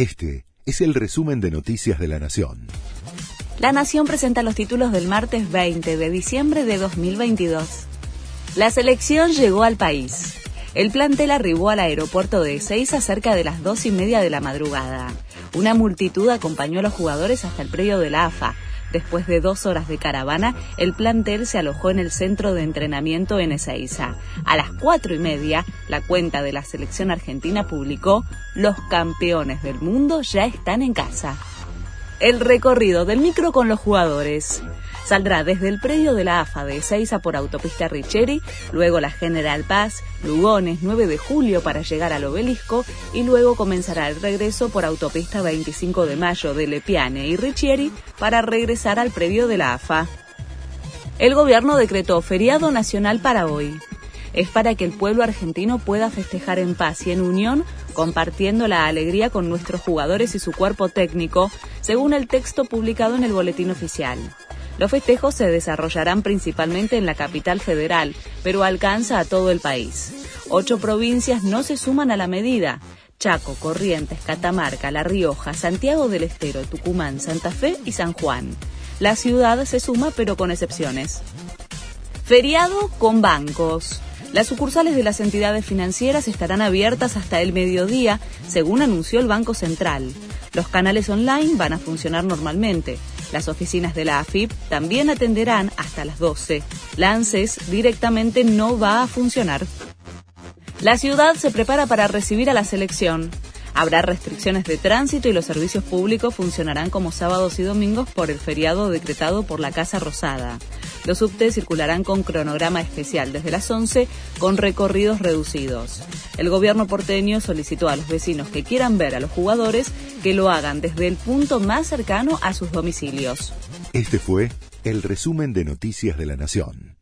Este es el resumen de Noticias de la Nación. La Nación presenta los títulos del martes 20 de diciembre de 2022. La selección llegó al país. El plantel arribó al aeropuerto de Ezeiza cerca de las dos y media de la madrugada. Una multitud acompañó a los jugadores hasta el predio de la AFA, Después de dos horas de caravana, el plantel se alojó en el centro de entrenamiento en Ezeiza. A las cuatro y media, la cuenta de la selección argentina publicó Los campeones del mundo ya están en casa. El recorrido del micro con los jugadores. Saldrá desde el predio de la AFA de Ezeiza por autopista Richeri, luego la General Paz, Lugones 9 de julio para llegar al obelisco y luego comenzará el regreso por autopista 25 de mayo de Lepiane y Richieri para regresar al predio de la AFA. El gobierno decretó feriado nacional para hoy. Es para que el pueblo argentino pueda festejar en paz y en unión, compartiendo la alegría con nuestros jugadores y su cuerpo técnico, según el texto publicado en el Boletín Oficial. Los festejos se desarrollarán principalmente en la capital federal, pero alcanza a todo el país. Ocho provincias no se suman a la medida. Chaco, Corrientes, Catamarca, La Rioja, Santiago del Estero, Tucumán, Santa Fe y San Juan. La ciudad se suma pero con excepciones. Feriado con bancos. Las sucursales de las entidades financieras estarán abiertas hasta el mediodía, según anunció el Banco Central. Los canales online van a funcionar normalmente. Las oficinas de la AFIP también atenderán hasta las 12. La ANSES directamente no va a funcionar. La ciudad se prepara para recibir a la selección. Habrá restricciones de tránsito y los servicios públicos funcionarán como sábados y domingos por el feriado decretado por la Casa Rosada. Los subtes circularán con cronograma especial desde las 11 con recorridos reducidos. El gobierno porteño solicitó a los vecinos que quieran ver a los jugadores que lo hagan desde el punto más cercano a sus domicilios. Este fue el resumen de Noticias de la Nación.